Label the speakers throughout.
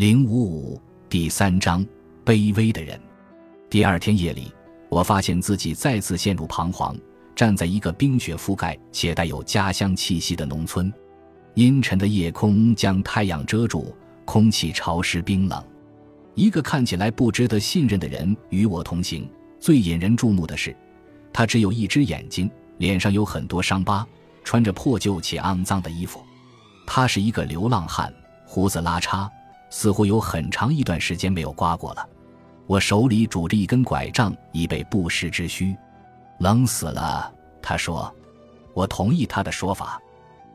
Speaker 1: 零五五第三章，卑微的人。第二天夜里，我发现自己再次陷入彷徨，站在一个冰雪覆盖且带有家乡气息的农村。阴沉的夜空将太阳遮住，空气潮湿冰冷。一个看起来不值得信任的人与我同行。最引人注目的是，他只有一只眼睛，脸上有很多伤疤，穿着破旧且肮脏的衣服。他是一个流浪汉，胡子拉碴。似乎有很长一段时间没有刮过了。我手里拄着一根拐杖，以备不时之需。冷死了，他说。我同意他的说法。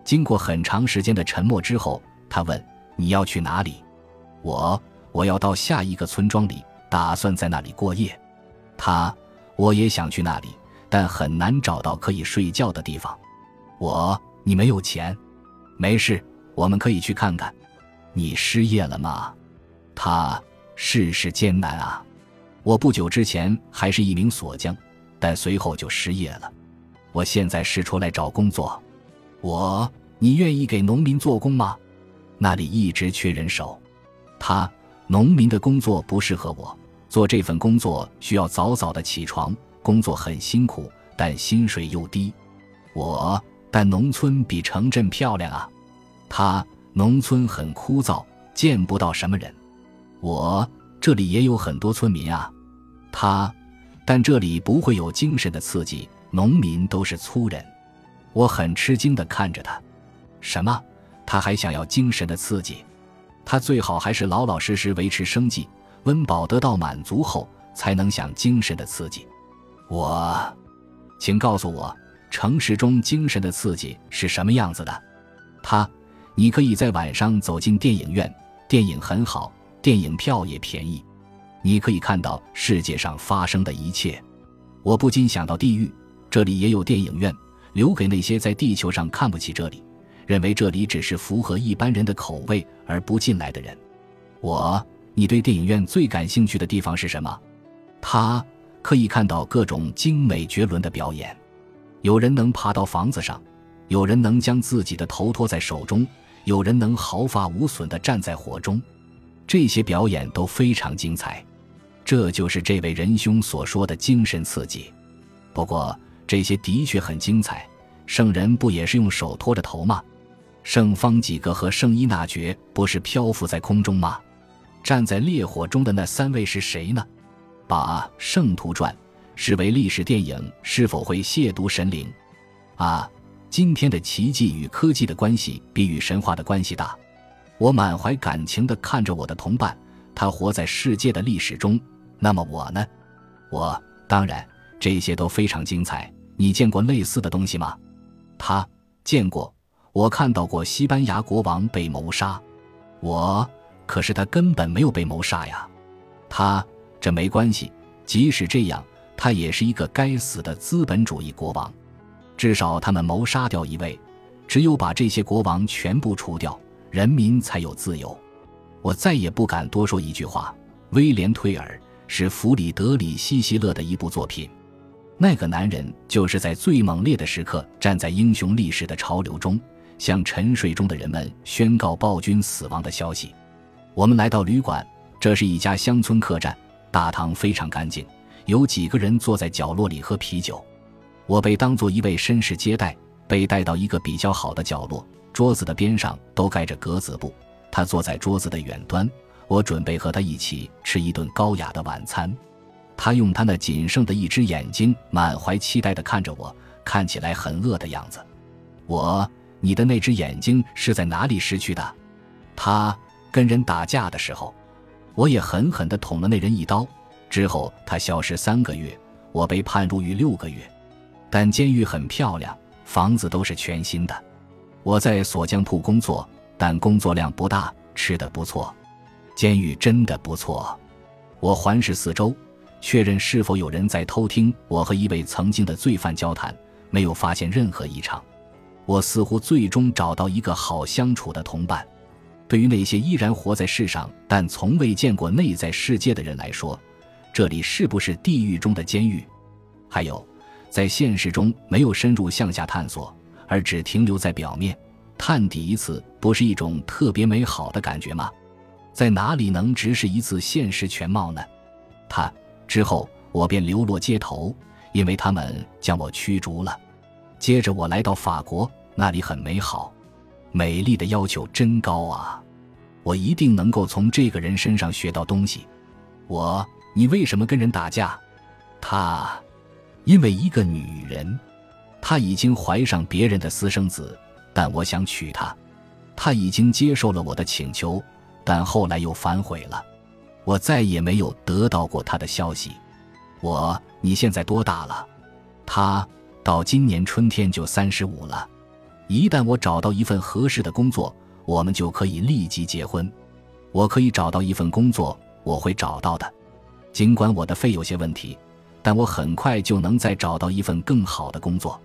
Speaker 1: 经过很长时间的沉默之后，他问：“你要去哪里？”我：“我要到下一个村庄里，打算在那里过夜。”他：“我也想去那里，但很难找到可以睡觉的地方。”我：“你没有钱？没事，我们可以去看看。”你失业了吗？他世事艰难啊！我不久之前还是一名锁匠，但随后就失业了。我现在是出来找工作。我，你愿意给农民做工吗？那里一直缺人手。他，农民的工作不适合我。做这份工作需要早早的起床，工作很辛苦，但薪水又低。我，但农村比城镇漂亮啊。他。农村很枯燥，见不到什么人。我这里也有很多村民啊。他，但这里不会有精神的刺激。农民都是粗人。我很吃惊地看着他。什么？他还想要精神的刺激？他最好还是老老实实维持生计，温饱得到满足后才能想精神的刺激。我，请告诉我，城市中精神的刺激是什么样子的？他。你可以在晚上走进电影院，电影很好，电影票也便宜。你可以看到世界上发生的一切。我不禁想到地狱，这里也有电影院，留给那些在地球上看不起这里，认为这里只是符合一般人的口味而不进来的人。我，你对电影院最感兴趣的地方是什么？他可以看到各种精美绝伦的表演，有人能爬到房子上，有人能将自己的头托在手中。有人能毫发无损地站在火中，这些表演都非常精彩。这就是这位仁兄所说的精神刺激。不过，这些的确很精彩。圣人不也是用手托着头吗？圣方几个和圣伊那爵不是漂浮在空中吗？站在烈火中的那三位是谁呢？把《圣徒传》视为历史电影，是否会亵渎神灵？啊！今天的奇迹与科技的关系比与神话的关系大。我满怀感情地看着我的同伴，他活在世界的历史中。那么我呢？我当然这些都非常精彩。你见过类似的东西吗？他见过。我看到过西班牙国王被谋杀。我可是他根本没有被谋杀呀。他这没关系。即使这样，他也是一个该死的资本主义国王。至少他们谋杀掉一位，只有把这些国王全部除掉，人民才有自由。我再也不敢多说一句话。威廉·推尔是弗里德里希·希勒的一部作品。那个男人就是在最猛烈的时刻，站在英雄历史的潮流中，向沉睡中的人们宣告暴君死亡的消息。我们来到旅馆，这是一家乡村客栈，大堂非常干净，有几个人坐在角落里喝啤酒。我被当做一位绅士接待，被带到一个比较好的角落，桌子的边上都盖着格子布。他坐在桌子的远端，我准备和他一起吃一顿高雅的晚餐。他用他那仅剩的一只眼睛，满怀期待地看着我，看起来很饿的样子。我，你的那只眼睛是在哪里失去的？他跟人打架的时候，我也狠狠地捅了那人一刀。之后他消失三个月，我被判入狱六个月。但监狱很漂亮，房子都是全新的。我在锁匠铺工作，但工作量不大，吃的不错。监狱真的不错。我环视四周，确认是否有人在偷听我和一位曾经的罪犯交谈，没有发现任何异常。我似乎最终找到一个好相处的同伴。对于那些依然活在世上但从未见过内在世界的人来说，这里是不是地狱中的监狱？还有。在现实中没有深入向下探索，而只停留在表面，探底一次，不是一种特别美好的感觉吗？在哪里能直视一次现实全貌呢？他之后，我便流落街头，因为他们将我驱逐了。接着，我来到法国，那里很美好。美丽的要求真高啊！我一定能够从这个人身上学到东西。我，你为什么跟人打架？他，因为一个女人，她已经怀上别人的私生子，但我想娶她。她已经接受了我的请求，但后来又反悔了。我再也没有得到过她的消息。我，你现在多大了？他，到今年春天就三十五了。一旦我找到一份合适的工作，我们就可以立即结婚。我可以找到一份工作，我会找到的。尽管我的肺有些问题，但我很快就能再找到一份更好的工作。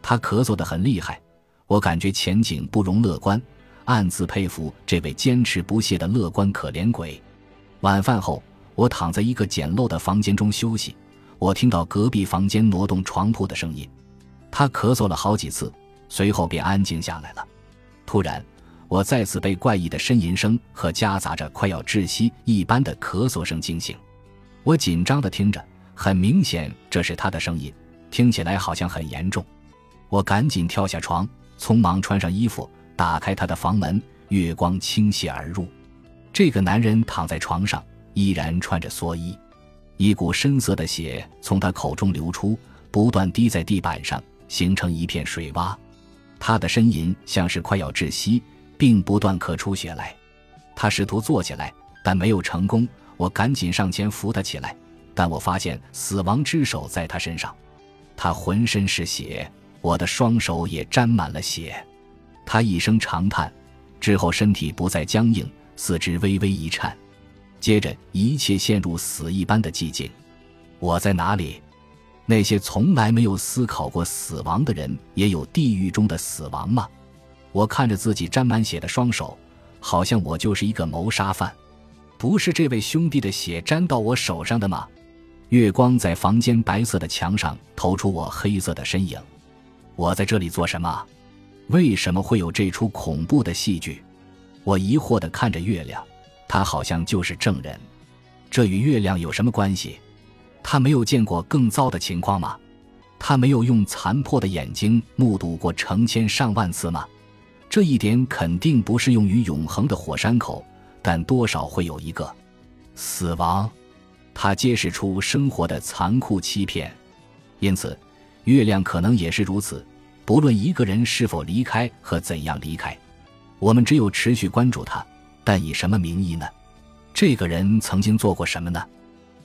Speaker 1: 他咳嗽得很厉害，我感觉前景不容乐观，暗自佩服这位坚持不懈的乐观可怜鬼。晚饭后，我躺在一个简陋的房间中休息，我听到隔壁房间挪动床铺的声音。他咳嗽了好几次。随后便安静下来了。突然，我再次被怪异的呻吟声和夹杂着快要窒息一般的咳嗽声惊醒。我紧张地听着，很明显这是他的声音，听起来好像很严重。我赶紧跳下床，匆忙穿上衣服，打开他的房门。月光倾泻而入，这个男人躺在床上，依然穿着蓑衣。一股深色的血从他口中流出，不断滴在地板上，形成一片水洼。他的呻吟像是快要窒息，并不断咳出血来。他试图坐起来，但没有成功。我赶紧上前扶他起来，但我发现死亡之手在他身上。他浑身是血，我的双手也沾满了血。他一声长叹，之后身体不再僵硬，四肢微微一颤。接着，一切陷入死一般的寂静。我在哪里？那些从来没有思考过死亡的人，也有地狱中的死亡吗？我看着自己沾满血的双手，好像我就是一个谋杀犯。不是这位兄弟的血沾到我手上的吗？月光在房间白色的墙上投出我黑色的身影。我在这里做什么？为什么会有这出恐怖的戏剧？我疑惑地看着月亮，他好像就是证人。这与月亮有什么关系？他没有见过更糟的情况吗？他没有用残破的眼睛目睹过成千上万次吗？这一点肯定不适用于永恒的火山口，但多少会有一个死亡。它揭示出生活的残酷欺骗，因此，月亮可能也是如此。不论一个人是否离开和怎样离开，我们只有持续关注他。但以什么名义呢？这个人曾经做过什么呢？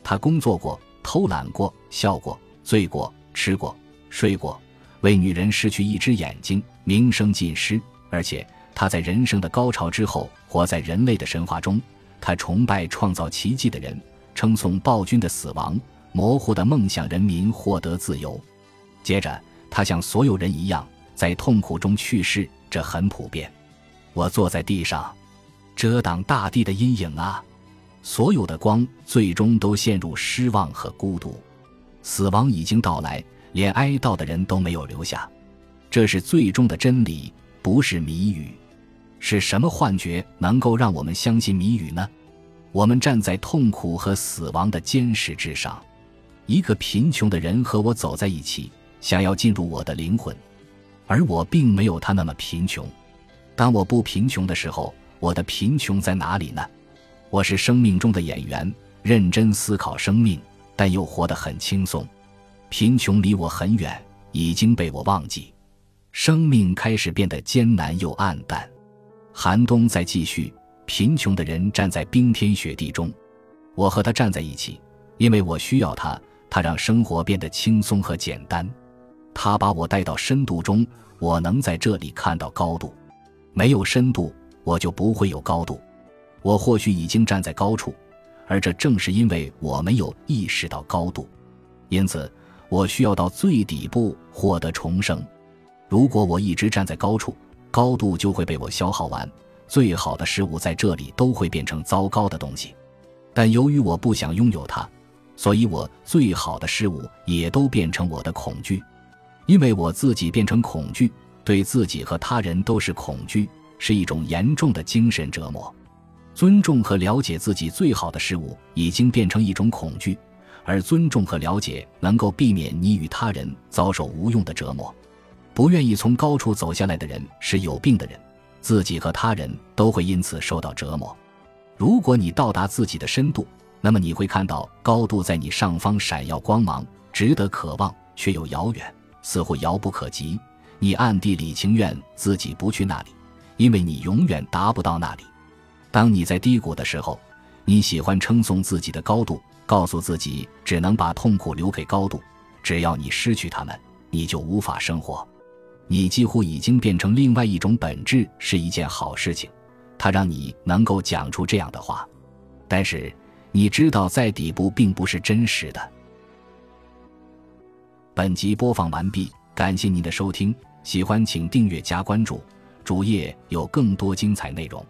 Speaker 1: 他工作过。偷懒过，笑过，醉过，吃过，睡过，为女人失去一只眼睛，名声尽失。而且他在人生的高潮之后，活在人类的神话中。他崇拜创造奇迹的人，称颂暴君的死亡，模糊的梦想人民获得自由。接着，他像所有人一样，在痛苦中去世，这很普遍。我坐在地上，遮挡大地的阴影啊。所有的光最终都陷入失望和孤独，死亡已经到来，连哀悼的人都没有留下。这是最终的真理，不是谜语。是什么幻觉能够让我们相信谜语呢？我们站在痛苦和死亡的坚实之上。一个贫穷的人和我走在一起，想要进入我的灵魂，而我并没有他那么贫穷。当我不贫穷的时候，我的贫穷在哪里呢？我是生命中的演员，认真思考生命，但又活得很轻松。贫穷离我很远，已经被我忘记。生命开始变得艰难又暗淡，寒冬在继续。贫穷的人站在冰天雪地中，我和他站在一起，因为我需要他。他让生活变得轻松和简单。他把我带到深度中，我能在这里看到高度。没有深度，我就不会有高度。我或许已经站在高处，而这正是因为我没有意识到高度，因此我需要到最底部获得重生。如果我一直站在高处，高度就会被我消耗完，最好的事物在这里都会变成糟糕的东西。但由于我不想拥有它，所以我最好的事物也都变成我的恐惧，因为我自己变成恐惧，对自己和他人都是恐惧，是一种严重的精神折磨。尊重和了解自己最好的事物，已经变成一种恐惧，而尊重和了解能够避免你与他人遭受无用的折磨。不愿意从高处走下来的人是有病的人，自己和他人都会因此受到折磨。如果你到达自己的深度，那么你会看到高度在你上方闪耀光芒，值得渴望却又遥远，似乎遥不可及。你暗地里情愿自己不去那里，因为你永远达不到那里。当你在低谷的时候，你喜欢称颂自己的高度，告诉自己只能把痛苦留给高度。只要你失去他们，你就无法生活。你几乎已经变成另外一种本质，是一件好事情。它让你能够讲出这样的话，但是你知道，在底部并不是真实的。本集播放完毕，感谢您的收听，喜欢请订阅加关注，主页有更多精彩内容。